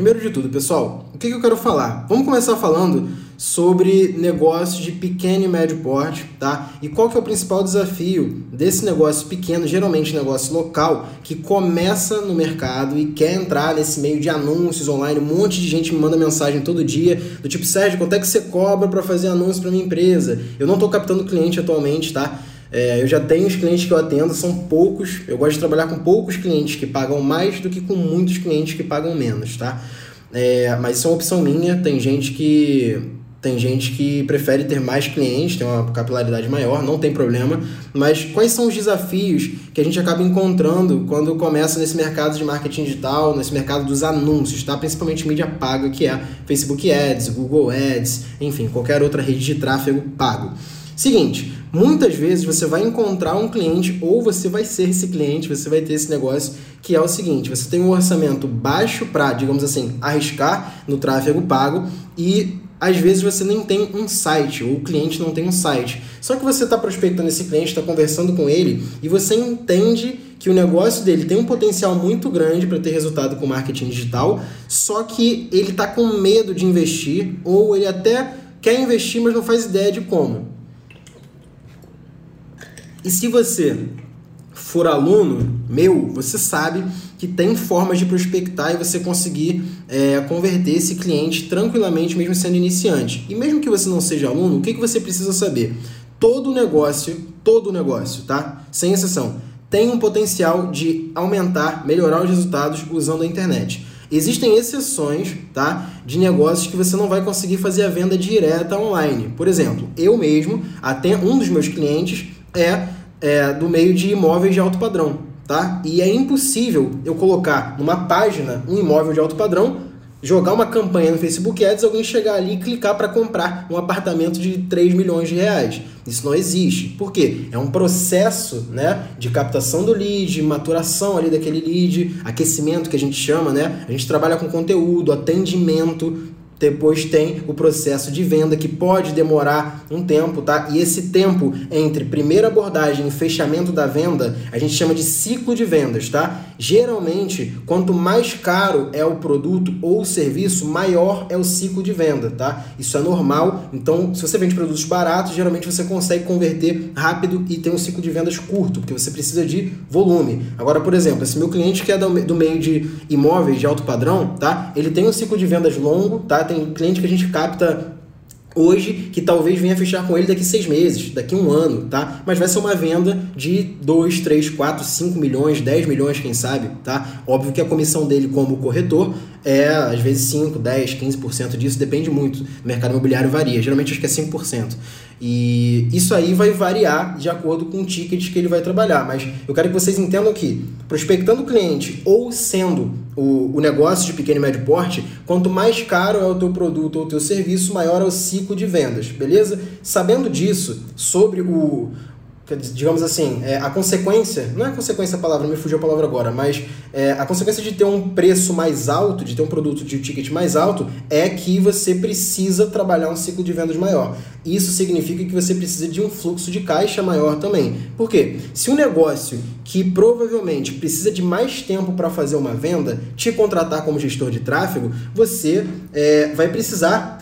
primeiro de tudo, pessoal, o que, que eu quero falar? Vamos começar falando sobre negócios de pequeno e médio porte, tá? E qual que é o principal desafio desse negócio pequeno, geralmente negócio local, que começa no mercado e quer entrar nesse meio de anúncios online, um monte de gente me manda mensagem todo dia, do tipo, Sérgio, quanto é que você cobra para fazer anúncio para minha empresa? Eu não estou captando cliente atualmente, tá? É, eu já tenho os clientes que eu atendo, são poucos. Eu gosto de trabalhar com poucos clientes que pagam mais do que com muitos clientes que pagam menos, tá? É, mas isso é uma opção minha. Tem gente que tem gente que prefere ter mais clientes, tem uma capilaridade maior, não tem problema. Mas quais são os desafios que a gente acaba encontrando quando começa nesse mercado de marketing digital, nesse mercado dos anúncios, tá? Principalmente mídia paga, que é Facebook Ads, Google Ads, enfim, qualquer outra rede de tráfego pago. Seguinte, muitas vezes você vai encontrar um cliente ou você vai ser esse cliente, você vai ter esse negócio que é o seguinte: você tem um orçamento baixo para, digamos assim, arriscar no tráfego pago e às vezes você nem tem um site, ou o cliente não tem um site. Só que você está prospectando esse cliente, está conversando com ele e você entende que o negócio dele tem um potencial muito grande para ter resultado com marketing digital, só que ele está com medo de investir ou ele até quer investir, mas não faz ideia de como. E se você for aluno meu, você sabe que tem formas de prospectar e você conseguir é, converter esse cliente tranquilamente, mesmo sendo iniciante. E mesmo que você não seja aluno, o que, que você precisa saber? Todo negócio, todo negócio, tá? Sem exceção, tem um potencial de aumentar, melhorar os resultados usando a internet. Existem exceções, tá, de negócios que você não vai conseguir fazer a venda direta online. Por exemplo, eu mesmo, até um dos meus clientes é, é do meio de imóveis de alto padrão, tá? E é impossível eu colocar numa página um imóvel de alto padrão jogar uma campanha no Facebook Ads, alguém chegar ali e clicar para comprar um apartamento de 3 milhões de reais. Isso não existe. Por quê? É um processo né, de captação do lead, maturação ali daquele lead, aquecimento que a gente chama, né? A gente trabalha com conteúdo, atendimento, depois tem o processo de venda que pode demorar um tempo, tá? E esse tempo entre primeira abordagem e fechamento da venda, a gente chama de ciclo de vendas, tá? Geralmente, quanto mais caro é o produto ou o serviço, maior é o ciclo de venda, tá? Isso é normal. Então, se você vende produtos baratos, geralmente você consegue converter rápido e tem um ciclo de vendas curto, porque você precisa de volume. Agora, por exemplo, esse meu cliente que é do meio de imóveis de alto padrão, tá? Ele tem um ciclo de vendas longo, tá? Tem cliente que a gente capta hoje que talvez venha fechar com ele daqui seis meses, daqui um ano, tá? Mas vai ser uma venda de 2, 3, 4, 5 milhões, 10 milhões, quem sabe, tá? Óbvio que a comissão dele como corretor é às vezes 5, 10, 15% disso, depende muito. O mercado imobiliário varia, geralmente acho que é 5%. E isso aí vai variar de acordo com o ticket que ele vai trabalhar. Mas eu quero que vocês entendam que, prospectando o cliente ou sendo o, o negócio de pequeno e médio porte, quanto mais caro é o teu produto ou o teu serviço, maior é o ciclo de vendas, beleza? Sabendo disso, sobre o, digamos assim, é, a consequência, não é consequência a palavra, me fugiu a palavra agora, mas é, a consequência de ter um preço mais alto, de ter um produto de ticket mais alto, é que você precisa trabalhar um ciclo de vendas maior. Isso significa que você precisa de um fluxo de caixa maior também. Por quê? Se um negócio que provavelmente precisa de mais tempo para fazer uma venda te contratar como gestor de tráfego, você é, vai precisar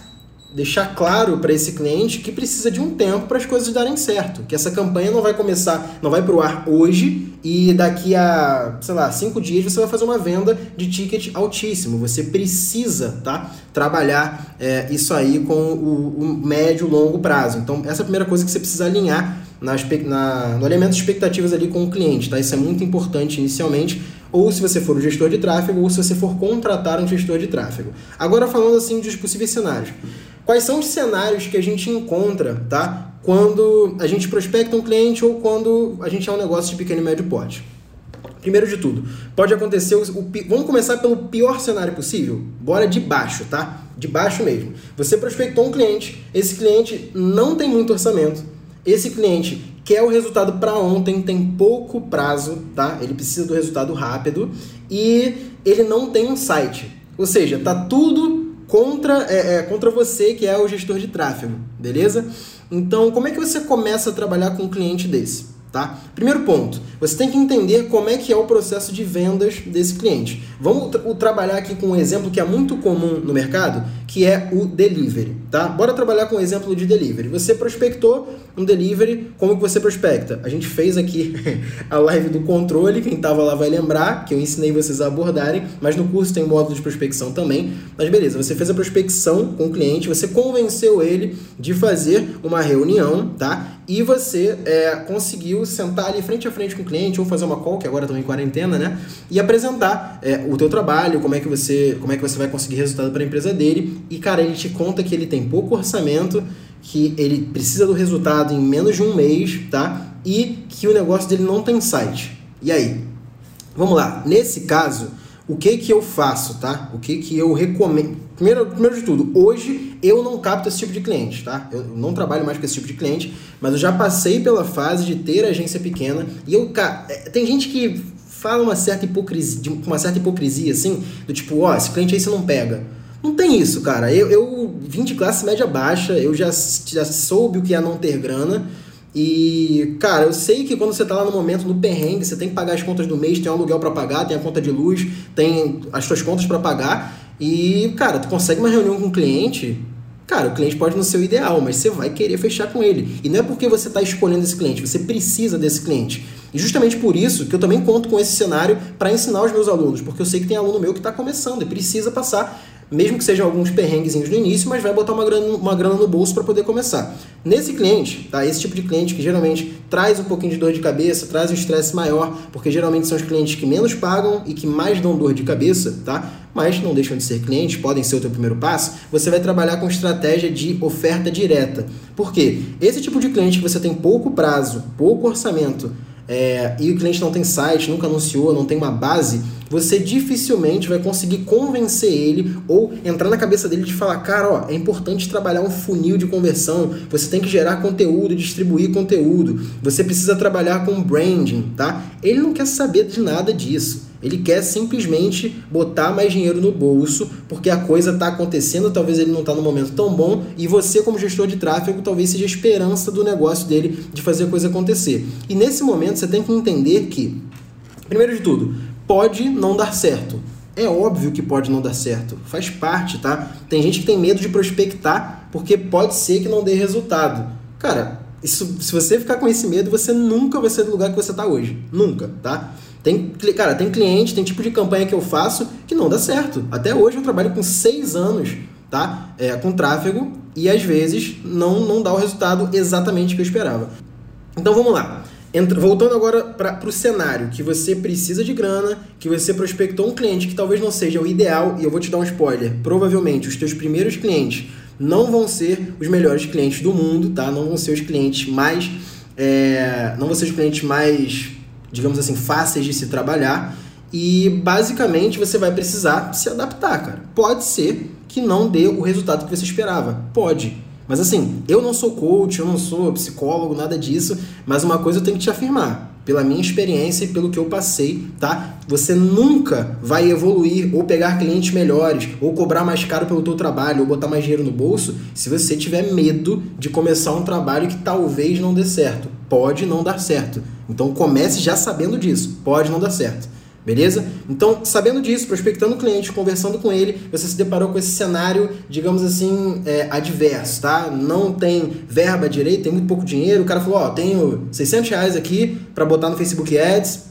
deixar claro para esse cliente que precisa de um tempo para as coisas darem certo, que essa campanha não vai começar, não vai para o ar hoje e daqui a, sei lá, cinco dias você vai fazer uma venda de ticket altíssimo. Você precisa, tá, trabalhar é, isso aí com o, o médio longo prazo. Então essa é a primeira coisa que você precisa alinhar na, na, no alinhamento de expectativas ali com o cliente, tá? Isso é muito importante inicialmente ou se você for o gestor de tráfego, ou se você for contratar um gestor de tráfego. Agora falando assim dos possíveis cenários. Quais são os cenários que a gente encontra, tá? Quando a gente prospecta um cliente ou quando a gente é um negócio de pequeno e médio porte. Primeiro de tudo, pode acontecer. O, o, vamos começar pelo pior cenário possível? Bora de baixo, tá? De baixo mesmo. Você prospectou um cliente, esse cliente não tem muito orçamento, esse cliente quer o resultado para ontem, tem pouco prazo, tá? Ele precisa do resultado rápido e ele não tem um site. Ou seja, tá tudo contra, é, é, contra você, que é o gestor de tráfego, beleza? Então, como é que você começa a trabalhar com um cliente desse? Tá? Primeiro ponto, você tem que entender como é que é o processo de vendas desse cliente. Vamos tra trabalhar aqui com um exemplo que é muito comum no mercado, que é o delivery, tá? Bora trabalhar com um exemplo de delivery. Você prospectou um delivery, como que você prospecta? A gente fez aqui a live do controle, quem estava lá vai lembrar, que eu ensinei vocês a abordarem, mas no curso tem módulo de prospecção também. Mas beleza, você fez a prospecção com o cliente, você convenceu ele de fazer uma reunião, tá? E você é, conseguiu sentar ali frente a frente com o cliente ou fazer uma call, que agora estão em quarentena, né? E apresentar é, o teu trabalho, como é que você, como é que você vai conseguir resultado para a empresa dele. E cara, ele te conta que ele tem pouco orçamento, que ele precisa do resultado em menos de um mês, tá? E que o negócio dele não tem site. E aí? Vamos lá. Nesse caso, o que que eu faço, tá? O que que eu recomendo? Primeiro, primeiro de tudo, hoje eu não capto esse tipo de cliente, tá? Eu não trabalho mais com esse tipo de cliente, mas eu já passei pela fase de ter agência pequena e eu, cara, é, tem gente que fala uma certa hipocrisia, uma certa hipocrisia assim, do tipo, ó, oh, esse cliente aí você não pega. Não tem isso, cara. Eu, eu vim de classe média baixa, eu já, já soube o que é não ter grana. E, cara, eu sei que quando você tá lá no momento, no perrengue, você tem que pagar as contas do mês, tem um aluguel para pagar, tem a conta de luz, tem as suas contas para pagar. E, cara, tu consegue uma reunião com um cliente, cara, o cliente pode não ser o ideal, mas você vai querer fechar com ele. E não é porque você está escolhendo esse cliente, você precisa desse cliente. E justamente por isso que eu também conto com esse cenário para ensinar os meus alunos, porque eu sei que tem aluno meu que está começando e precisa passar mesmo que sejam alguns perrenguezinhos no início, mas vai botar uma grana, uma grana no bolso para poder começar. Nesse cliente, tá? Esse tipo de cliente que geralmente traz um pouquinho de dor de cabeça, traz um estresse maior, porque geralmente são os clientes que menos pagam e que mais dão dor de cabeça, tá? Mas não deixam de ser clientes, podem ser o teu primeiro passo. Você vai trabalhar com estratégia de oferta direta. Por quê? Esse tipo de cliente que você tem pouco prazo, pouco orçamento, é, e o cliente não tem site, nunca anunciou, não tem uma base, você dificilmente vai conseguir convencer ele ou entrar na cabeça dele de falar, cara, ó, é importante trabalhar um funil de conversão, você tem que gerar conteúdo, distribuir conteúdo, você precisa trabalhar com branding, tá? Ele não quer saber de nada disso. Ele quer simplesmente botar mais dinheiro no bolso, porque a coisa está acontecendo, talvez ele não está no momento tão bom, e você, como gestor de tráfego, talvez seja a esperança do negócio dele de fazer a coisa acontecer. E nesse momento você tem que entender que, primeiro de tudo, pode não dar certo. É óbvio que pode não dar certo, faz parte, tá? Tem gente que tem medo de prospectar porque pode ser que não dê resultado. Cara, isso, se você ficar com esse medo, você nunca vai ser do lugar que você está hoje. Nunca, tá? Tem, cara, tem cliente, tem tipo de campanha que eu faço que não dá certo. Até hoje eu trabalho com seis anos, tá? É, com tráfego e às vezes não, não dá o resultado exatamente que eu esperava. Então vamos lá. Entra, voltando agora para o cenário que você precisa de grana, que você prospectou um cliente que talvez não seja o ideal, e eu vou te dar um spoiler: provavelmente os teus primeiros clientes não vão ser os melhores clientes do mundo, tá? Não vão ser os clientes mais. É, não vão ser os clientes mais digamos assim, fáceis de se trabalhar. E basicamente você vai precisar se adaptar, cara. Pode ser que não dê o resultado que você esperava. Pode. Mas assim, eu não sou coach, eu não sou psicólogo, nada disso, mas uma coisa eu tenho que te afirmar, pela minha experiência e pelo que eu passei, tá? Você nunca vai evoluir ou pegar clientes melhores, ou cobrar mais caro pelo teu trabalho, ou botar mais dinheiro no bolso, se você tiver medo de começar um trabalho que talvez não dê certo. Pode não dar certo. Então comece já sabendo disso. Pode não dar certo. Beleza? Então, sabendo disso, prospectando o cliente, conversando com ele, você se deparou com esse cenário, digamos assim, é, adverso, tá? Não tem verba direito, tem muito pouco dinheiro. O cara falou: Ó, oh, tenho 600 reais aqui para botar no Facebook Ads,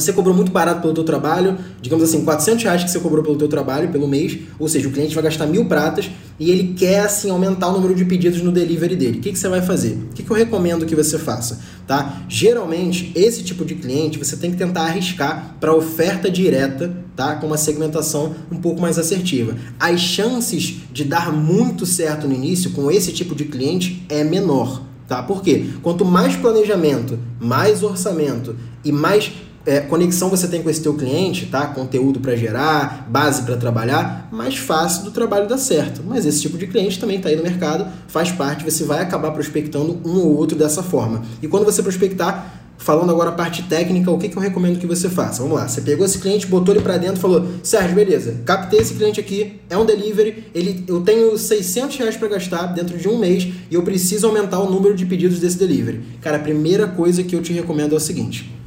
você cobrou muito barato pelo teu trabalho, digamos assim, 400 reais que você cobrou pelo teu trabalho pelo mês, ou seja, o cliente vai gastar mil pratas e ele quer assim aumentar o número de pedidos no delivery dele. O que, que você vai fazer? O que, que eu recomendo que você faça? Tá? Geralmente, esse tipo de cliente você tem que tentar arriscar para oferta direta, tá? com uma segmentação um pouco mais assertiva. As chances de dar muito certo no início com esse tipo de cliente é menor. Tá? Por quê? Quanto mais planejamento, mais orçamento e mais é, conexão você tem com esse teu cliente, tá? Conteúdo para gerar, base para trabalhar, mais fácil do trabalho dar certo. Mas esse tipo de cliente também está aí no mercado, faz parte, você vai acabar prospectando um ou outro dessa forma. E quando você prospectar, falando agora a parte técnica, o que, que eu recomendo que você faça? Vamos lá, você pegou esse cliente, botou ele para dentro falou: Sérgio, beleza, captei esse cliente aqui, é um delivery, ele, eu tenho 600 reais para gastar dentro de um mês e eu preciso aumentar o número de pedidos desse delivery. Cara, a primeira coisa que eu te recomendo é o seguinte: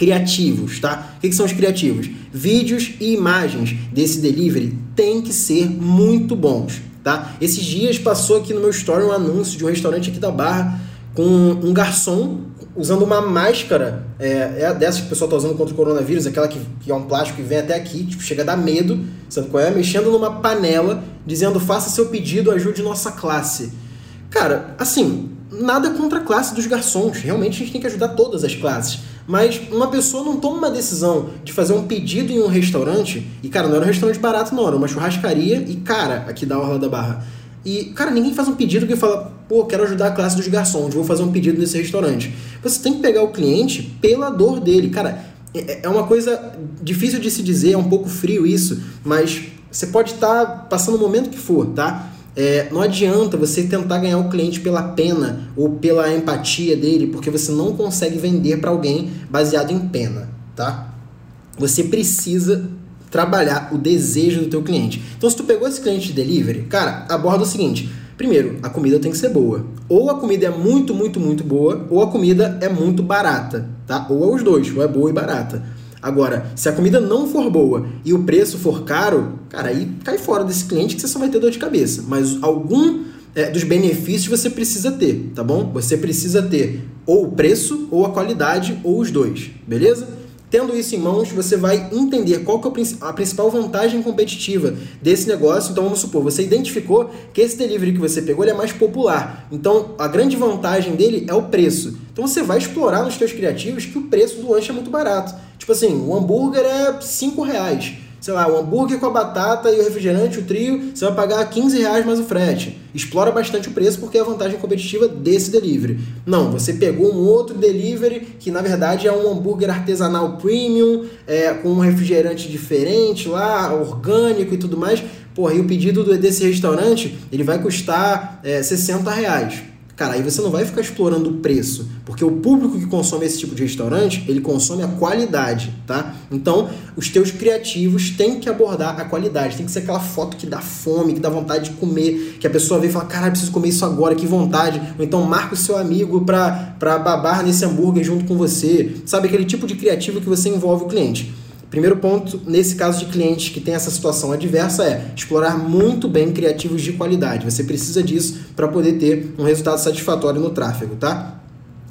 criativos, tá? O que, que são os criativos? Vídeos e imagens desse delivery têm que ser muito bons, tá? Esses dias passou aqui no meu story um anúncio de um restaurante aqui da Barra com um garçom usando uma máscara, é, é dessa que o pessoal está usando contra o coronavírus, aquela que, que, é um plástico que vem até aqui, tipo, chega a dar medo, sabe qual é? Mexendo numa panela, dizendo faça seu pedido, ajude nossa classe. Cara, assim, nada contra a classe dos garçons, realmente a gente tem que ajudar todas as classes. Mas uma pessoa não toma uma decisão de fazer um pedido em um restaurante, e cara, não era um restaurante barato, não, era uma churrascaria, e cara, aqui da Orla da Barra e, cara, ninguém faz um pedido que fala, pô, quero ajudar a classe dos garçons, vou fazer um pedido nesse restaurante. Você tem que pegar o cliente pela dor dele. Cara, é, é uma coisa difícil de se dizer, é um pouco frio isso, mas você pode estar tá passando o momento que for, tá? É, não adianta você tentar ganhar o cliente pela pena ou pela empatia dele, porque você não consegue vender para alguém baseado em pena, tá? Você precisa trabalhar o desejo do teu cliente. Então, se tu pegou esse cliente de delivery, cara, aborda o seguinte: primeiro, a comida tem que ser boa. Ou a comida é muito, muito, muito boa, ou a comida é muito barata, tá? Ou é os dois, ou é boa e barata. Agora, se a comida não for boa e o preço for caro, cara, aí cai fora desse cliente que você só vai ter dor de cabeça. Mas algum é, dos benefícios você precisa ter, tá bom? Você precisa ter ou o preço, ou a qualidade, ou os dois, beleza? Tendo isso em mãos, você vai entender qual que é a principal vantagem competitiva desse negócio. Então, vamos supor, você identificou que esse delivery que você pegou é mais popular. Então, a grande vantagem dele é o preço. Então, você vai explorar nos seus criativos que o preço do lanche é muito barato. Tipo assim, o hambúrguer é 5 reais sei lá, o hambúrguer com a batata e o refrigerante, o trio, você vai pagar 15 reais mais o frete. Explora bastante o preço porque é a vantagem competitiva desse delivery. Não, você pegou um outro delivery que na verdade é um hambúrguer artesanal premium, é, com um refrigerante diferente lá, orgânico e tudo mais. Porra, e o pedido desse restaurante ele vai custar é, 60 reais. Cara, aí você não vai ficar explorando o preço, porque o público que consome esse tipo de restaurante, ele consome a qualidade, tá? Então, os teus criativos têm que abordar a qualidade, tem que ser aquela foto que dá fome, que dá vontade de comer, que a pessoa vê e fala, caralho, preciso comer isso agora, que vontade. Ou então marca o seu amigo pra, pra babar nesse hambúrguer junto com você. Sabe, aquele tipo de criativo que você envolve o cliente. Primeiro ponto, nesse caso de clientes que tem essa situação adversa, é explorar muito bem criativos de qualidade. Você precisa disso para poder ter um resultado satisfatório no tráfego, tá?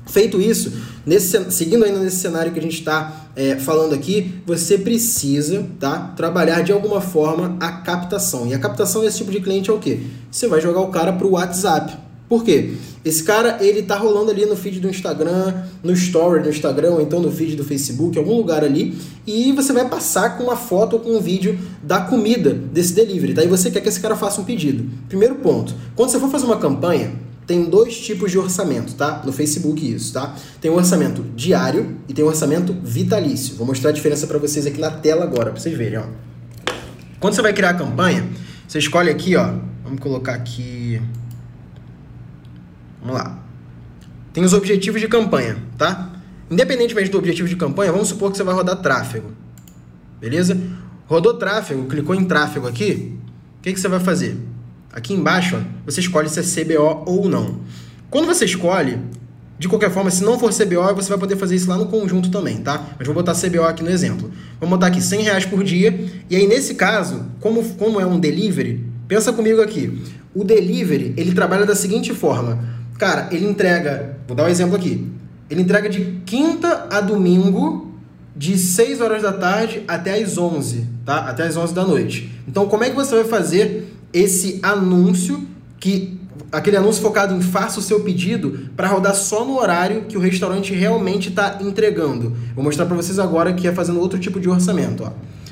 Feito isso, nesse, seguindo ainda nesse cenário que a gente está é, falando aqui, você precisa tá, trabalhar de alguma forma a captação. E a captação desse tipo de cliente é o quê? Você vai jogar o cara para o WhatsApp. Por quê? Esse cara, ele tá rolando ali no feed do Instagram, no story do Instagram, ou então no feed do Facebook, algum lugar ali, e você vai passar com uma foto ou com um vídeo da comida desse delivery, tá? E você quer que esse cara faça um pedido. Primeiro ponto, quando você for fazer uma campanha, tem dois tipos de orçamento, tá? No Facebook isso, tá? Tem o orçamento diário e tem o orçamento vitalício. Vou mostrar a diferença para vocês aqui na tela agora, para vocês verem, ó. Quando você vai criar a campanha, você escolhe aqui, ó, vamos colocar aqui Vamos lá. Tem os objetivos de campanha, tá? Independentemente do objetivo de campanha, vamos supor que você vai rodar tráfego. Beleza? Rodou tráfego, clicou em tráfego aqui, o que, que você vai fazer? Aqui embaixo, você escolhe se é CBO ou não. Quando você escolhe, de qualquer forma, se não for CBO, você vai poder fazer isso lá no conjunto também, tá? Mas vou botar CBO aqui no exemplo. Vamos botar aqui 100 reais por dia. E aí, nesse caso, como, como é um delivery, pensa comigo aqui. O delivery, ele trabalha da seguinte forma. Cara, ele entrega, vou dar um exemplo aqui. Ele entrega de quinta a domingo, de 6 horas da tarde até as 11, tá? Até as 11 da noite. Então, como é que você vai fazer esse anúncio que aquele anúncio focado em faça o seu pedido para rodar só no horário que o restaurante realmente está entregando. Vou mostrar para vocês agora que é fazendo outro tipo de orçamento. Ó.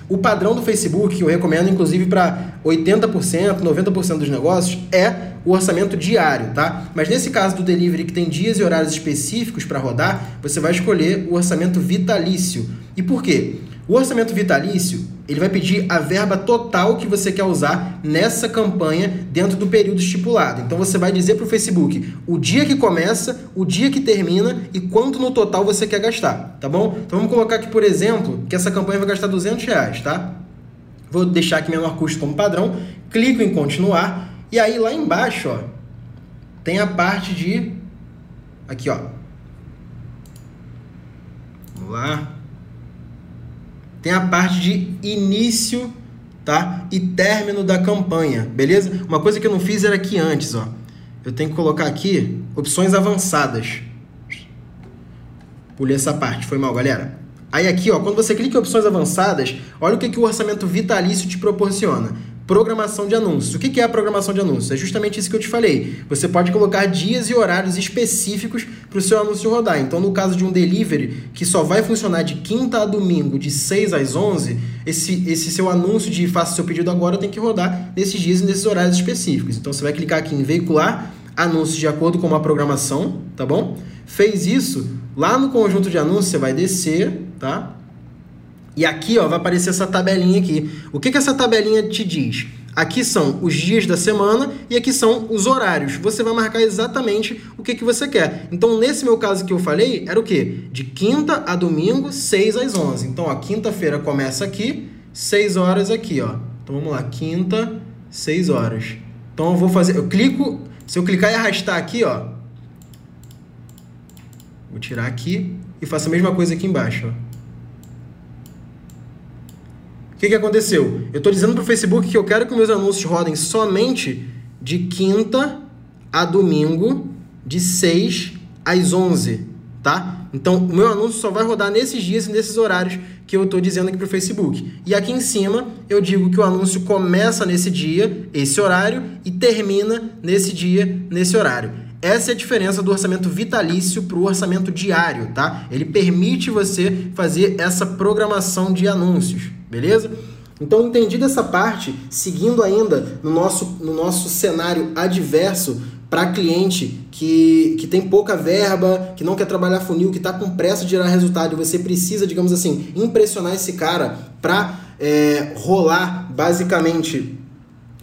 O padrão do Facebook, que eu recomendo inclusive para 80%, 90% dos negócios, é o orçamento diário, tá? Mas nesse caso do delivery que tem dias e horários específicos para rodar, você vai escolher o orçamento vitalício. E por quê? O orçamento vitalício, ele vai pedir a verba total que você quer usar nessa campanha dentro do período estipulado. Então você vai dizer para o Facebook o dia que começa, o dia que termina e quanto no total você quer gastar, tá bom? Então vamos colocar aqui, por exemplo, que essa campanha vai gastar 200 reais, tá? Vou deixar aqui menor custo como padrão, clico em continuar e aí lá embaixo, ó, tem a parte de aqui, ó. Vamos lá tem a parte de início tá? e término da campanha, beleza? Uma coisa que eu não fiz era aqui antes, ó. Eu tenho que colocar aqui opções avançadas. Pulei essa parte, foi mal, galera. Aí aqui, ó, quando você clica em opções avançadas, olha o que, que o orçamento vitalício te proporciona programação de anúncios. O que é a programação de anúncios? É justamente isso que eu te falei. Você pode colocar dias e horários específicos para o seu anúncio rodar. Então, no caso de um delivery que só vai funcionar de quinta a domingo, de 6 às 11, esse, esse seu anúncio de faça seu pedido agora tem que rodar nesses dias e nesses horários específicos. Então, você vai clicar aqui em veicular anúncios de acordo com uma programação, tá bom? Fez isso, lá no conjunto de anúncios você vai descer, tá? E aqui ó, vai aparecer essa tabelinha aqui. O que, que essa tabelinha te diz? Aqui são os dias da semana e aqui são os horários. Você vai marcar exatamente o que, que você quer. Então, nesse meu caso que eu falei, era o quê? De quinta a domingo, 6 às 11. Então, a quinta-feira começa aqui, 6 horas aqui, ó. Então, vamos lá, quinta, 6 horas. Então, eu vou fazer, eu clico, se eu clicar e arrastar aqui, ó, vou tirar aqui e faço a mesma coisa aqui embaixo, ó. O que, que aconteceu? Eu estou dizendo para o Facebook que eu quero que meus anúncios rodem somente de quinta a domingo, de 6 às 11, tá? Então, o meu anúncio só vai rodar nesses dias e nesses horários que eu estou dizendo aqui para o Facebook. E aqui em cima, eu digo que o anúncio começa nesse dia, esse horário, e termina nesse dia, nesse horário. Essa é a diferença do orçamento vitalício para o orçamento diário, tá? Ele permite você fazer essa programação de anúncios beleza? Então, entendido essa parte, seguindo ainda no nosso, no nosso cenário adverso para cliente que, que tem pouca verba, que não quer trabalhar funil, que está com pressa de gerar resultado e você precisa, digamos assim, impressionar esse cara para é, rolar basicamente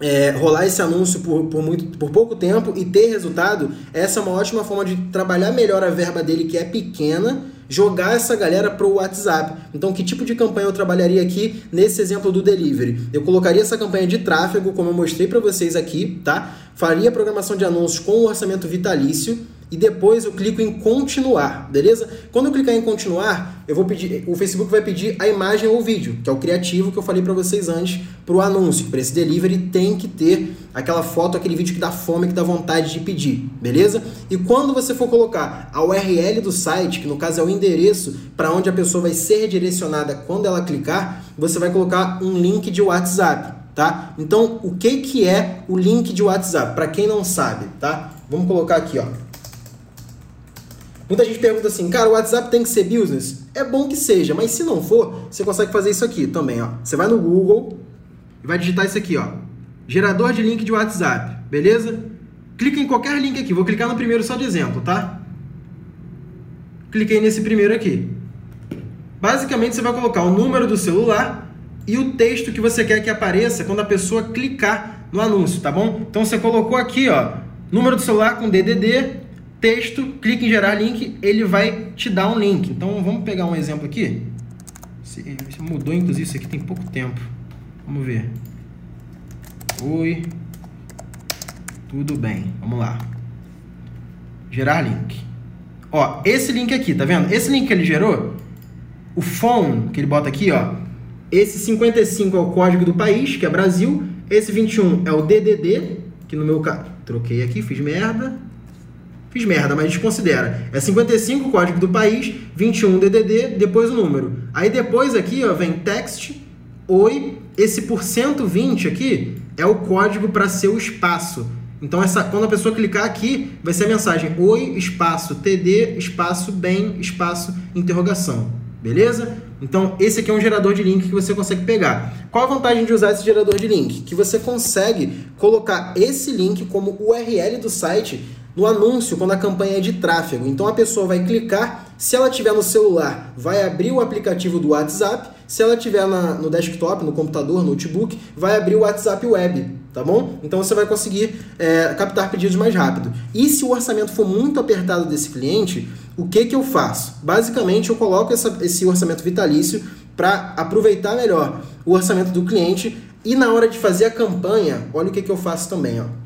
é, rolar esse anúncio por, por, muito, por pouco tempo e ter resultado, essa é uma ótima forma de trabalhar melhor a verba dele, que é pequena, jogar essa galera para o WhatsApp. Então, que tipo de campanha eu trabalharia aqui nesse exemplo do delivery? Eu colocaria essa campanha de tráfego, como eu mostrei para vocês aqui, tá? Faria programação de anúncios com o orçamento vitalício e depois eu clico em continuar, beleza? Quando eu clicar em continuar, eu vou pedir, o Facebook vai pedir a imagem ou o vídeo, que é o criativo que eu falei para vocês antes, para o anúncio. Para esse delivery tem que ter aquela foto, aquele vídeo que dá fome, que dá vontade de pedir, beleza? E quando você for colocar a URL do site, que no caso é o endereço para onde a pessoa vai ser direcionada quando ela clicar, você vai colocar um link de WhatsApp, tá? Então, o que que é o link de WhatsApp? Para quem não sabe, tá? Vamos colocar aqui, ó. Muita gente pergunta assim, cara, o WhatsApp tem que ser business? É bom que seja, mas se não for, você consegue fazer isso aqui também, ó. Você vai no Google e vai digitar isso aqui, ó. Gerador de link de WhatsApp, beleza? Clica em qualquer link aqui. Vou clicar no primeiro só de exemplo, tá? Cliquei nesse primeiro aqui. Basicamente, você vai colocar o número do celular e o texto que você quer que apareça quando a pessoa clicar no anúncio, tá bom? Então, você colocou aqui, ó, número do celular com DDD, texto, clique em gerar link, ele vai te dar um link. Então vamos pegar um exemplo aqui. Mudou inclusive isso aqui tem pouco tempo. Vamos ver. Oi. Tudo bem. Vamos lá. Gerar link. Ó, esse link aqui, tá vendo? Esse link que ele gerou, o phone que ele bota aqui, ó, esse 55 é o código do país, que é Brasil, esse 21 é o DDD, que no meu caso, troquei aqui, fiz merda. Fiz merda, mas desconsidera. É 55 código do país, 21 DDD, depois o número. Aí depois aqui, ó, vem text, oi, esse por 120 aqui é o código para seu espaço. Então essa, quando a pessoa clicar aqui, vai ser a mensagem oi, espaço, td, espaço, bem, espaço, interrogação. Beleza? Então, esse aqui é um gerador de link que você consegue pegar. Qual a vantagem de usar esse gerador de link? Que você consegue colocar esse link como URL do site no anúncio quando a campanha é de tráfego. Então a pessoa vai clicar, se ela tiver no celular, vai abrir o aplicativo do WhatsApp Se ela tiver na, no desktop, no computador, no notebook, vai abrir o WhatsApp Web, tá bom? Então você vai conseguir é, captar pedidos mais rápido. E se o orçamento for muito apertado desse cliente, o que, que eu faço? Basicamente, eu coloco essa, esse orçamento vitalício para aproveitar melhor o orçamento do cliente e na hora de fazer a campanha, olha o que, que eu faço também. Ó.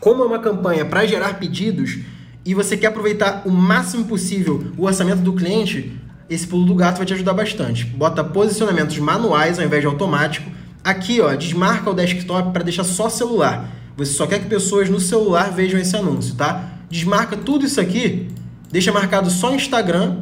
Como é uma campanha para gerar pedidos e você quer aproveitar o máximo possível o orçamento do cliente, esse pulo do gato vai te ajudar bastante. Bota posicionamentos manuais ao invés de automático. Aqui, ó, desmarca o desktop para deixar só celular. Você só quer que pessoas no celular vejam esse anúncio, tá? Desmarca tudo isso aqui, deixa marcado só Instagram,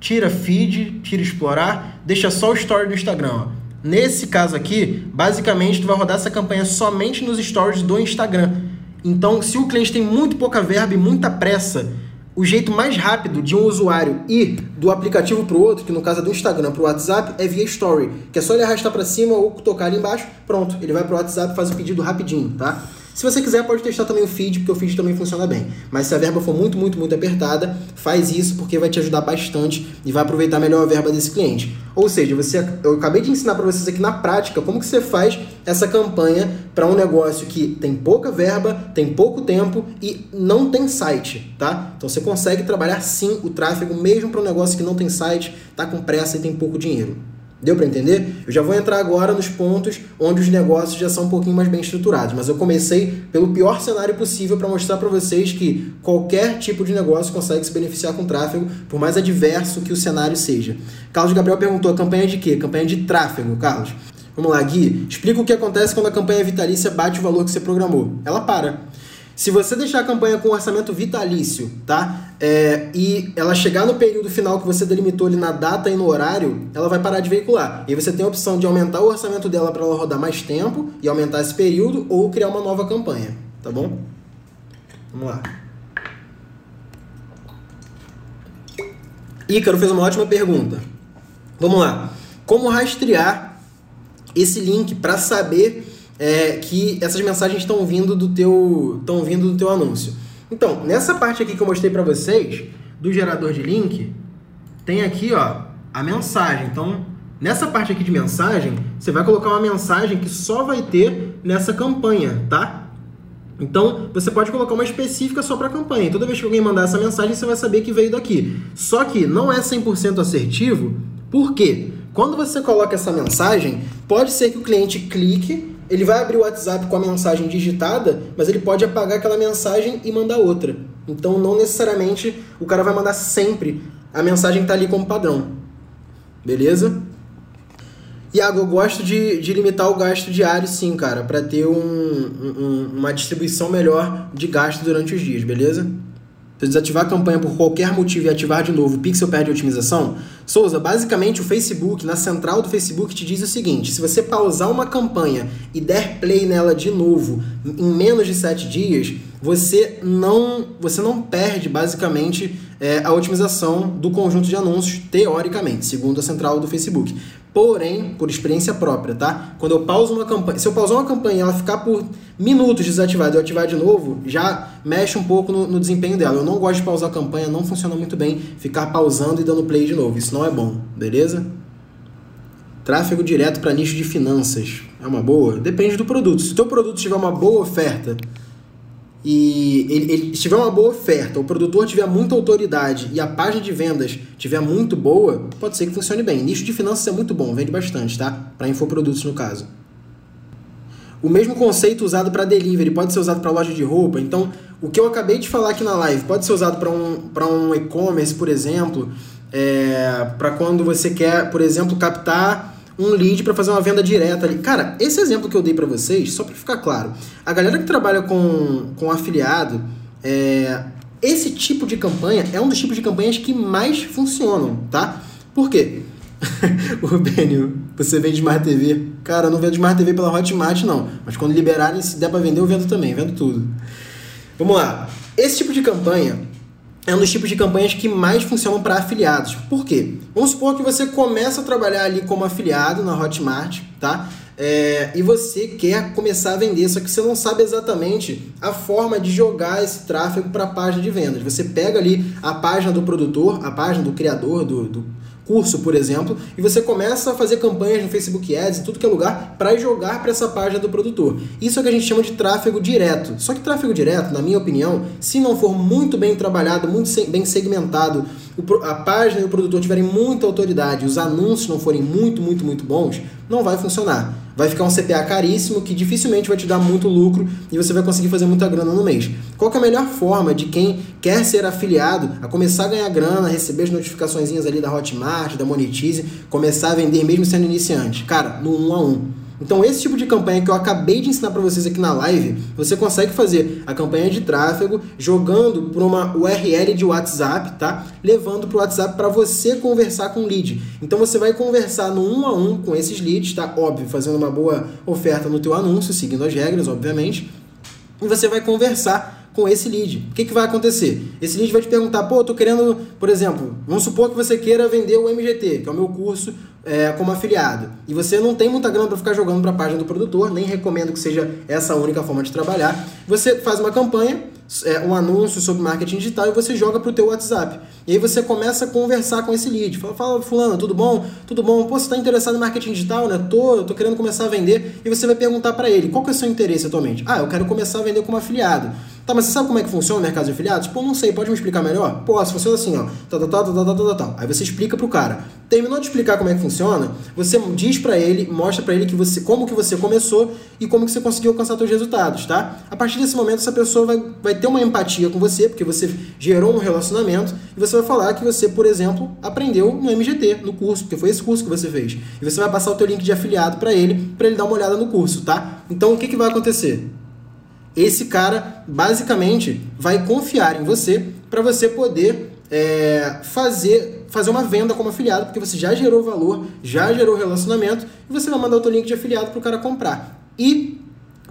tira feed, tira explorar, deixa só o story do Instagram, ó. Nesse caso aqui, basicamente tu vai rodar essa campanha somente nos stories do Instagram. Então, se o cliente tem muito pouca verba e muita pressa o jeito mais rápido de um usuário ir do aplicativo para o outro, que no caso é do Instagram para o WhatsApp, é via Story, que é só ele arrastar para cima ou tocar ali embaixo, pronto, ele vai para o WhatsApp e faz o pedido rapidinho, tá? Se você quiser, pode testar também o feed, porque o feed também funciona bem. Mas se a verba for muito, muito, muito apertada, faz isso porque vai te ajudar bastante e vai aproveitar melhor a verba desse cliente. Ou seja, você, eu acabei de ensinar para vocês aqui na prática como que você faz essa campanha para um negócio que tem pouca verba, tem pouco tempo e não tem site, tá? Então você consegue trabalhar sim o tráfego mesmo para um negócio que não tem site, tá com pressa e tem pouco dinheiro. Deu para entender? Eu já vou entrar agora nos pontos onde os negócios já são um pouquinho mais bem estruturados, mas eu comecei pelo pior cenário possível para mostrar para vocês que qualquer tipo de negócio consegue se beneficiar com tráfego, por mais adverso que o cenário seja. Carlos Gabriel perguntou: campanha de quê? Campanha de tráfego, Carlos. Vamos lá, Gui. Explica o que acontece quando a campanha vitalícia bate o valor que você programou. Ela para. Se você deixar a campanha com orçamento vitalício, tá? É, e ela chegar no período final que você delimitou ali na data e no horário, ela vai parar de veicular. E você tem a opção de aumentar o orçamento dela para ela rodar mais tempo e aumentar esse período ou criar uma nova campanha, tá bom? Vamos lá. Ícaro fez uma ótima pergunta. Vamos lá. Como rastrear esse link para saber é, que essas mensagens estão vindo do teu estão vindo do teu anúncio. Então, nessa parte aqui que eu mostrei para vocês do gerador de link, tem aqui, ó, a mensagem. Então, nessa parte aqui de mensagem, você vai colocar uma mensagem que só vai ter nessa campanha, tá? Então, você pode colocar uma específica só para a campanha. Toda vez que alguém mandar essa mensagem, você vai saber que veio daqui. Só que não é 100% assertivo, por quê? Quando você coloca essa mensagem, pode ser que o cliente clique ele vai abrir o WhatsApp com a mensagem digitada, mas ele pode apagar aquela mensagem e mandar outra. Então, não necessariamente o cara vai mandar sempre a mensagem que está ali como padrão. Beleza? Iago, eu gosto de, de limitar o gasto diário, sim, cara, para ter um, um, uma distribuição melhor de gasto durante os dias, beleza? Se desativar a campanha por qualquer motivo e ativar de novo, o pixel perde otimização? Souza, basicamente o Facebook, na central do Facebook, te diz o seguinte: se você pausar uma campanha e der play nela de novo em menos de 7 dias, você não, você não perde basicamente é, a otimização do conjunto de anúncios, teoricamente, segundo a central do Facebook. Porém, por experiência própria, tá? Quando eu pauso uma campanha, se eu pausar uma campanha e ela ficar por minutos desativada e eu ativar de novo, já mexe um pouco no, no, desempenho dela. Eu não gosto de pausar a campanha, não funciona muito bem ficar pausando e dando play de novo. Isso não é bom, beleza? Tráfego direto para nicho de finanças. É uma boa? Depende do produto. Se o teu produto tiver uma boa oferta, e ele, ele tiver uma boa oferta, o produtor tiver muita autoridade e a página de vendas tiver muito boa, pode ser que funcione bem. Nicho de finanças é muito bom, vende bastante, tá? Para infoprodutos no caso. O mesmo conceito usado para delivery pode ser usado para loja de roupa. Então, o que eu acabei de falar aqui na live pode ser usado para um, um e-commerce, por exemplo, é, para quando você quer, por exemplo, captar um lead para fazer uma venda direta ali. Cara, esse exemplo que eu dei para vocês, só para ficar claro, a galera que trabalha com, com afiliado, é, esse tipo de campanha é um dos tipos de campanhas que mais funcionam, tá? Por quê? o Benio, você vende Smart TV? Cara, eu não vendo Smart TV pela Hotmart, não. Mas quando liberarem, se der para vender, eu vendo também, vendo tudo. Vamos lá. Esse tipo de campanha é um dos tipos de campanhas que mais funcionam para afiliados. Por quê? Vamos supor que você começa a trabalhar ali como afiliado na Hotmart, tá? É, e você quer começar a vender, só que você não sabe exatamente a forma de jogar esse tráfego para a página de vendas. Você pega ali a página do produtor, a página do criador do, do, curso, por exemplo, e você começa a fazer campanhas no Facebook Ads, em tudo que é lugar, para jogar para essa página do produtor. Isso é o que a gente chama de tráfego direto. Só que tráfego direto, na minha opinião, se não for muito bem trabalhado, muito bem segmentado, a página e o produtor tiverem muita autoridade, os anúncios não forem muito, muito, muito bons, não vai funcionar. Vai ficar um CPA caríssimo que dificilmente vai te dar muito lucro e você vai conseguir fazer muita grana no mês. Qual é a melhor forma de quem quer ser afiliado a começar a ganhar grana, receber as notificações ali da Hotmart, da Monetize, começar a vender mesmo sendo iniciante? Cara, no 1 a 1. Então, esse tipo de campanha que eu acabei de ensinar para vocês aqui na live, você consegue fazer a campanha de tráfego jogando por uma URL de WhatsApp, tá? Levando para o WhatsApp para você conversar com o lead. Então, você vai conversar no um a um com esses leads, tá? Óbvio, fazendo uma boa oferta no teu anúncio, seguindo as regras, obviamente. E você vai conversar com esse lead. O que, que vai acontecer? Esse lead vai te perguntar, pô, eu tô querendo, por exemplo, vamos supor que você queira vender o MGT, que é o meu curso é, como afiliado. E você não tem muita grana para ficar jogando para a página do produtor, nem recomendo que seja essa a única forma de trabalhar. Você faz uma campanha, é, um anúncio sobre marketing digital e você joga para o teu WhatsApp. E aí você começa a conversar com esse lead. Fala, fala fulano, tudo bom? Tudo bom? Pô, você está interessado em marketing digital, né? Tô, eu tô querendo começar a vender. E você vai perguntar para ele, qual que é o seu interesse atualmente? Ah, eu quero começar a vender como afiliado. Tá, mas você sabe como é que funciona o mercado de afiliados? Pô, não sei, pode me explicar melhor? Posso, funciona assim, ó. Tal, tal, tal, tal, tal, tal. Aí você explica pro cara. Terminou de explicar como é que funciona, você diz para ele, mostra para ele que você, como que você começou e como que você conseguiu alcançar seus resultados, tá? A partir desse momento, essa pessoa vai, vai ter uma empatia com você, porque você gerou um relacionamento, e você vai falar que você, por exemplo, aprendeu no MGT, no curso, porque foi esse curso que você fez. E você vai passar o teu link de afiliado para ele, para ele dar uma olhada no curso, tá? Então, o que, que vai acontecer? Esse cara basicamente vai confiar em você para você poder é, fazer, fazer uma venda como afiliado, porque você já gerou valor, já gerou relacionamento e você vai mandar o teu link de afiliado para o cara comprar. E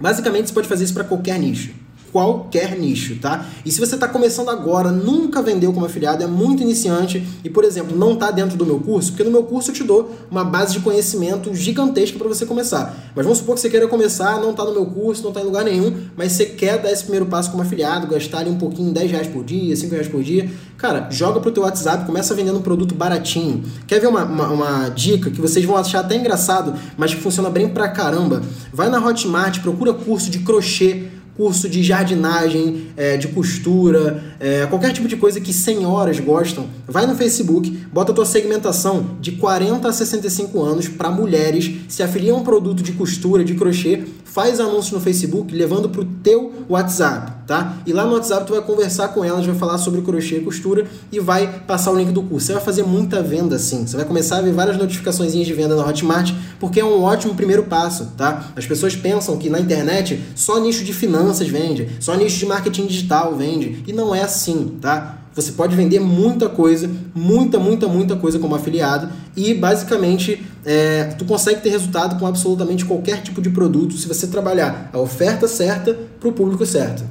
basicamente você pode fazer isso para qualquer nicho qualquer nicho, tá? E se você está começando agora, nunca vendeu como afiliado, é muito iniciante e, por exemplo, não está dentro do meu curso, porque no meu curso eu te dou uma base de conhecimento gigantesca para você começar. Mas vamos supor que você queira começar, não está no meu curso, não está em lugar nenhum, mas você quer dar esse primeiro passo como afiliado, gastar ali um pouquinho, 10 reais por dia, 5 reais por dia. Cara, joga pro teu WhatsApp, começa vendendo um produto baratinho. Quer ver uma, uma, uma dica que vocês vão achar até engraçado, mas que funciona bem pra caramba? Vai na Hotmart, procura curso de crochê curso de jardinagem, é, de costura, é, qualquer tipo de coisa que senhoras gostam, vai no Facebook, bota a tua segmentação de 40 a 65 anos para mulheres, se afilia a um produto de costura, de crochê, faz anúncio no Facebook, levando para o teu WhatsApp, tá? E lá no WhatsApp tu vai conversar com elas, vai falar sobre crochê e costura e vai passar o link do curso. Você vai fazer muita venda assim. Você vai começar a ver várias notificações de venda na Hotmart, porque é um ótimo primeiro passo, tá? As pessoas pensam que na internet só nicho de finanças vende, só nicho de marketing digital vende, e não é assim, tá? Você pode vender muita coisa, muita, muita, muita coisa como afiliado e basicamente é, tu consegue ter resultado com absolutamente qualquer tipo de produto se você trabalhar a oferta certa para o público certo.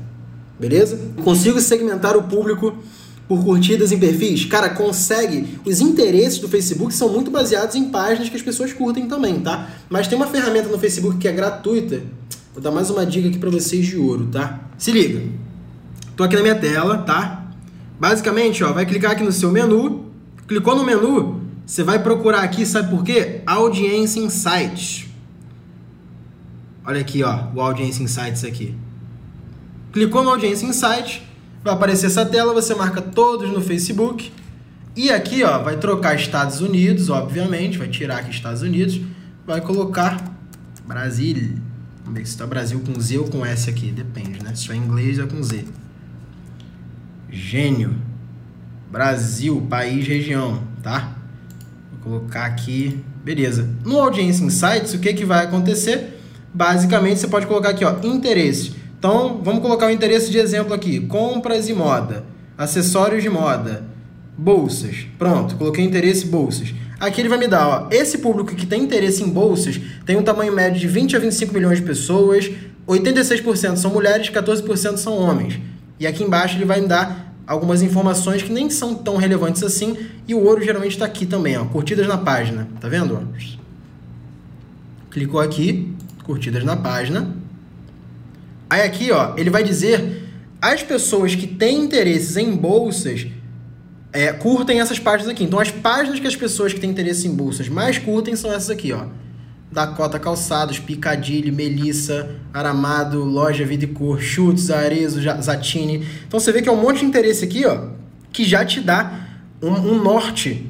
Beleza? Consigo segmentar o público por curtidas em perfis? Cara, consegue. Os interesses do Facebook são muito baseados em páginas que as pessoas curtem também, tá? Mas tem uma ferramenta no Facebook que é gratuita. Vou dar mais uma dica aqui para vocês de ouro, tá? Se liga. Tô aqui na minha tela, tá? Basicamente, ó, vai clicar aqui no seu menu, clicou no menu, você vai procurar aqui, sabe por quê? Audience Insights. Olha aqui, ó, o Audience Insights aqui. Clicou no Audience Insights, vai aparecer essa tela, você marca todos no Facebook. E aqui, ó, vai trocar Estados Unidos, obviamente, vai tirar aqui Estados Unidos, vai colocar Brasil. Vamos ver se está Brasil com Z ou com S aqui, depende, né? Se é inglês é com Z. Gênio. Brasil, país, região, tá? Vou colocar aqui. Beleza. No Audience Insights, o que, que vai acontecer? Basicamente, você pode colocar aqui, ó, interesse. Então, vamos colocar o interesse de exemplo aqui. Compras e moda. Acessórios de moda. Bolsas. Pronto, coloquei interesse bolsas. Aqui ele vai me dar, ó, esse público que tem interesse em bolsas tem um tamanho médio de 20 a 25 milhões de pessoas, 86% são mulheres, 14% são homens. E aqui embaixo ele vai me dar algumas informações que nem são tão relevantes assim. E o ouro geralmente está aqui também, ó, curtidas na página. Tá vendo? Clicou aqui, curtidas na página. Aí aqui, ó, ele vai dizer as pessoas que têm interesses em bolsas é, curtem essas páginas aqui. Então, as páginas que as pessoas que têm interesse em bolsas mais curtem são essas aqui, ó. Dakota Calçados, Picadilly, Melissa, Aramado, Loja Vida e Cor, Chutes, Arezo, Zatini. Então, você vê que é um monte de interesse aqui, ó, que já te dá um, um norte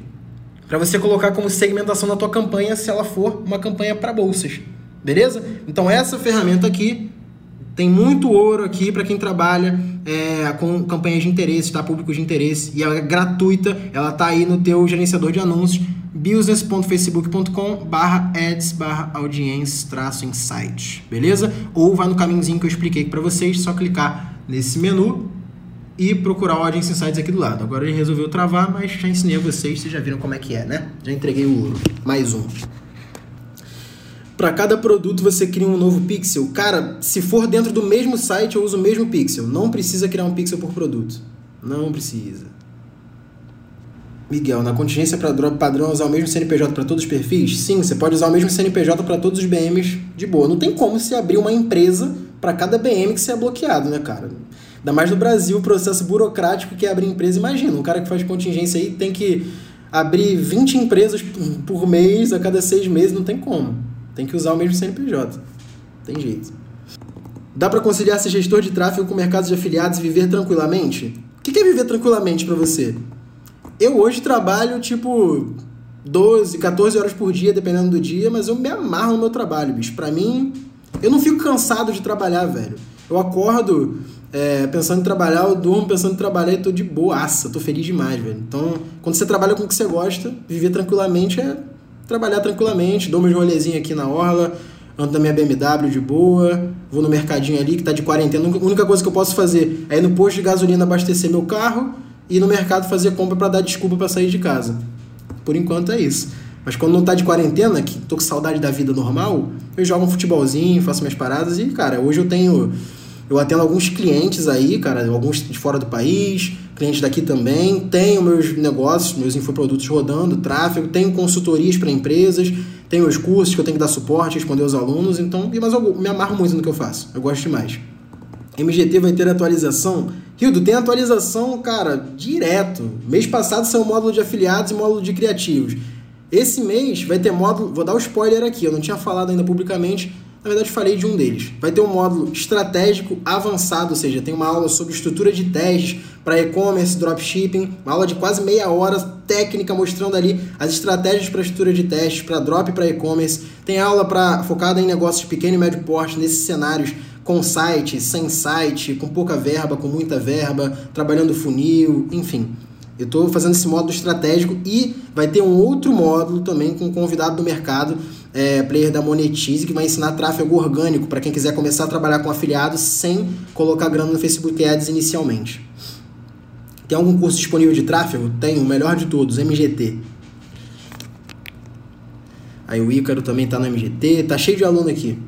para você colocar como segmentação na tua campanha se ela for uma campanha para bolsas. Beleza? Então, essa ferramenta aqui tem muito ouro aqui para quem trabalha é, com campanhas de interesse, tá? Públicos de interesse. E ela é gratuita, ela tá aí no teu gerenciador de anúncios, business.facebook.com barra ads barra audiência traço insight, beleza? Ou vai no caminhozinho que eu expliquei para vocês, só clicar nesse menu e procurar o Audience Insights aqui do lado. Agora ele resolveu travar, mas já ensinei a vocês, vocês já viram como é que é, né? Já entreguei o ouro. Mais um. Para cada produto você cria um novo pixel. Cara, se for dentro do mesmo site, eu uso o mesmo pixel. Não precisa criar um pixel por produto. Não precisa. Miguel, na contingência para drop padrão usar o mesmo CNPJ para todos os perfis? Sim, você pode usar o mesmo CNPJ para todos os BMs de boa. Não tem como se abrir uma empresa para cada BM que você é bloqueado, né, cara? Ainda mais no Brasil, o processo burocrático que é abrir empresa. Imagina, um cara que faz contingência aí tem que abrir 20 empresas por mês a cada seis meses, não tem como. Tem que usar o mesmo CNPJ. Tem jeito. Dá para conciliar ser gestor de tráfego com mercados de afiliados e viver tranquilamente? O que é viver tranquilamente para você? Eu hoje trabalho tipo 12, 14 horas por dia, dependendo do dia, mas eu me amarro no meu trabalho, bicho. Pra mim, eu não fico cansado de trabalhar, velho. Eu acordo é, pensando em trabalhar, eu durmo pensando em trabalhar e tô de boaça, tô feliz demais, velho. Então, quando você trabalha com o que você gosta, viver tranquilamente é trabalhar tranquilamente, dou meus rolezinhos aqui na orla, ando na minha BMW de boa, vou no mercadinho ali que tá de quarentena. A única coisa que eu posso fazer é ir no posto de gasolina abastecer meu carro e ir no mercado fazer compra para dar desculpa para sair de casa. Por enquanto é isso. Mas quando não tá de quarentena, que tô com saudade da vida normal, eu jogo um futebolzinho, faço minhas paradas e, cara, hoje eu tenho. Eu atendo alguns clientes aí, cara, alguns de fora do país, clientes daqui também, tenho meus negócios, meus infoprodutos rodando, tráfego, tenho consultorias para empresas, tenho os cursos que eu tenho que dar suporte, responder aos alunos, então, mas eu me amarro muito no que eu faço, eu gosto demais. MGT vai ter atualização. Rildo, tem atualização, cara, direto. Mês passado saiu módulo de afiliados e módulo de criativos. Esse mês vai ter módulo, vou dar o um spoiler aqui, eu não tinha falado ainda publicamente, na verdade, falei de um deles. Vai ter um módulo estratégico avançado, ou seja, tem uma aula sobre estrutura de testes para e-commerce, dropshipping, uma aula de quase meia hora técnica mostrando ali as estratégias para estrutura de testes, para drop para e-commerce. Tem aula para focada em negócios de pequeno e médio porte nesses cenários com site, sem site, com pouca verba, com muita verba, trabalhando funil, enfim. Eu estou fazendo esse módulo estratégico e vai ter um outro módulo também com um convidado do mercado é, player da Monetize, que vai ensinar tráfego orgânico para quem quiser começar a trabalhar com afiliados sem colocar grana no Facebook Ads inicialmente. Tem algum curso disponível de tráfego? Tem, o melhor de todos, MGT. Aí o Ícaro também está no MGT, tá cheio de aluno aqui.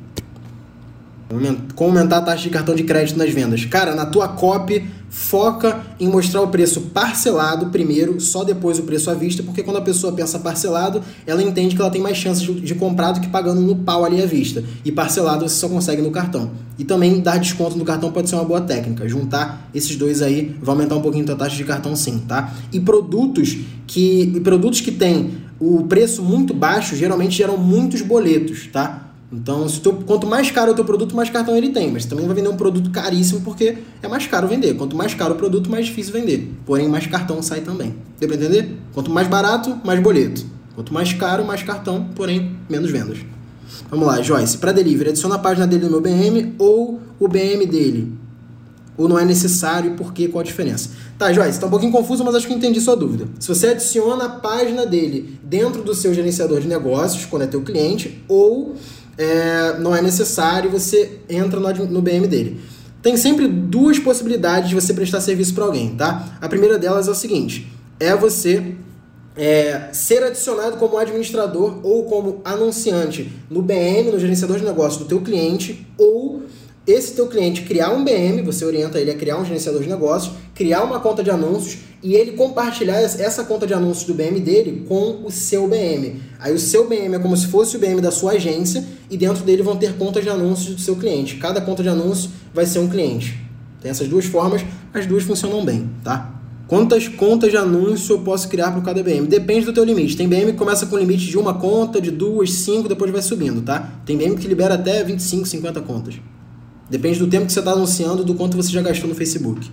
Como aumentar a taxa de cartão de crédito nas vendas? Cara, na tua copy, foca em mostrar o preço parcelado primeiro, só depois o preço à vista, porque quando a pessoa pensa parcelado, ela entende que ela tem mais chances de, comprar do que pagando no pau ali à vista. E parcelado você só consegue no cartão. E também dar desconto no cartão pode ser uma boa técnica. Juntar esses dois aí vai aumentar um pouquinho a tua taxa de cartão sim, tá? E produtos que, produtos que têm o preço muito baixo geralmente geram muitos boletos, tá? Então, se tu, quanto mais caro é o teu produto, mais cartão ele tem. Mas também vai vender um produto caríssimo porque é mais caro vender. Quanto mais caro o produto, mais difícil vender. Porém, mais cartão sai também. Deu pra entender? Quanto mais barato, mais boleto. Quanto mais caro, mais cartão, porém, menos vendas. Vamos lá, Joyce. Para delivery, adiciona a página dele no meu BM ou o BM dele? Ou não é necessário e por quê? Qual a diferença? Tá, Joyce, tá um pouquinho confuso, mas acho que entendi sua dúvida. Se você adiciona a página dele dentro do seu gerenciador de negócios, quando é teu cliente, ou é, não é necessário, você entra no, no BM dele. Tem sempre duas possibilidades de você prestar serviço para alguém, tá? A primeira delas é o seguinte: é você é, ser adicionado como administrador ou como anunciante no BM, no gerenciador de negócios do teu cliente, ou esse teu cliente criar um BM, você orienta ele a criar um gerenciador de negócios, criar uma conta de anúncios e ele compartilhar essa conta de anúncios do BM dele com o seu BM. Aí o seu BM é como se fosse o BM da sua agência e dentro dele vão ter contas de anúncios do seu cliente. Cada conta de anúncio vai ser um cliente. Tem essas duas formas, as duas funcionam bem, tá? Quantas contas de anúncio eu posso criar para cada BM? Depende do teu limite. Tem BM que começa com limite de uma conta, de duas, cinco, depois vai subindo, tá? Tem BM que libera até 25, 50 contas. Depende do tempo que você está anunciando do quanto você já gastou no Facebook.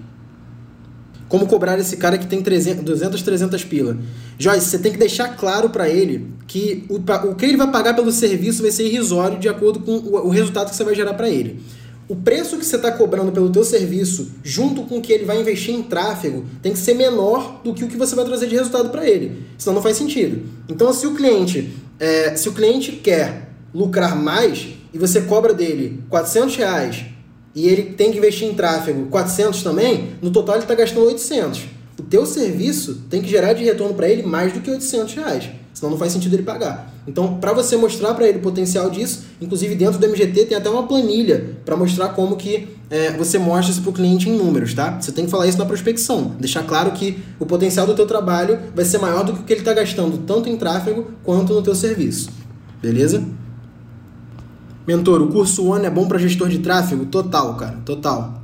Como cobrar esse cara que tem 300, 200, 300 pila? Joyce, você tem que deixar claro para ele que o, o que ele vai pagar pelo serviço vai ser irrisório de acordo com o, o resultado que você vai gerar para ele o preço que você está cobrando pelo teu serviço, junto com o que ele vai investir em tráfego, tem que ser menor do que o que você vai trazer de resultado para ele. Senão não faz sentido. Então, se o cliente, é, se o cliente quer lucrar mais e você cobra dele 400 reais e ele tem que investir em tráfego 400 também, no total ele está gastando 800. O teu serviço tem que gerar de retorno para ele mais do que 800 reais. Senão não faz sentido ele pagar. Então, para você mostrar para ele o potencial disso, inclusive dentro do MGT tem até uma planilha para mostrar como que é, você mostra isso para o cliente em números, tá? Você tem que falar isso na prospecção, deixar claro que o potencial do teu trabalho vai ser maior do que o que ele está gastando tanto em tráfego quanto no teu serviço, beleza? Mentor, o curso One é bom para gestor de tráfego? Total, cara, total.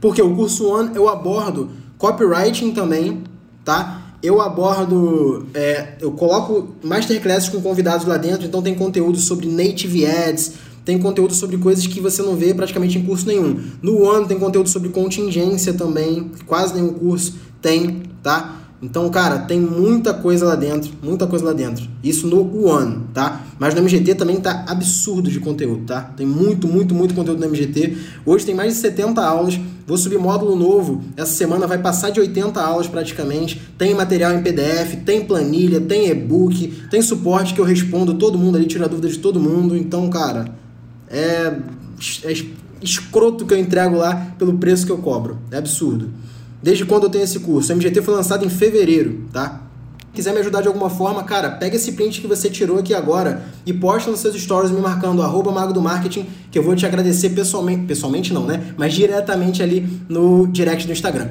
Porque o curso One eu abordo copywriting também, tá? eu abordo, é, eu coloco masterclasses com convidados lá dentro, então tem conteúdo sobre native ads, tem conteúdo sobre coisas que você não vê praticamente em curso nenhum. No ano tem conteúdo sobre contingência também, quase nenhum curso tem, tá? Então, cara, tem muita coisa lá dentro, muita coisa lá dentro. Isso no One, tá? Mas no MGT também tá absurdo de conteúdo, tá? Tem muito, muito, muito conteúdo no MGT. Hoje tem mais de 70 aulas. Vou subir módulo novo. Essa semana vai passar de 80 aulas praticamente. Tem material em PDF, tem planilha, tem e-book, tem suporte que eu respondo todo mundo ali, tiro a dúvida de todo mundo. Então, cara, é, é escroto que eu entrego lá pelo preço que eu cobro. É absurdo. Desde quando eu tenho esse curso? O MGT foi lançado em fevereiro, tá? quiser me ajudar de alguma forma, cara, pega esse print que você tirou aqui agora e posta nos seus stories me marcando arroba mago do marketing, que eu vou te agradecer pessoalmente, pessoalmente não, né? Mas diretamente ali no direct do Instagram.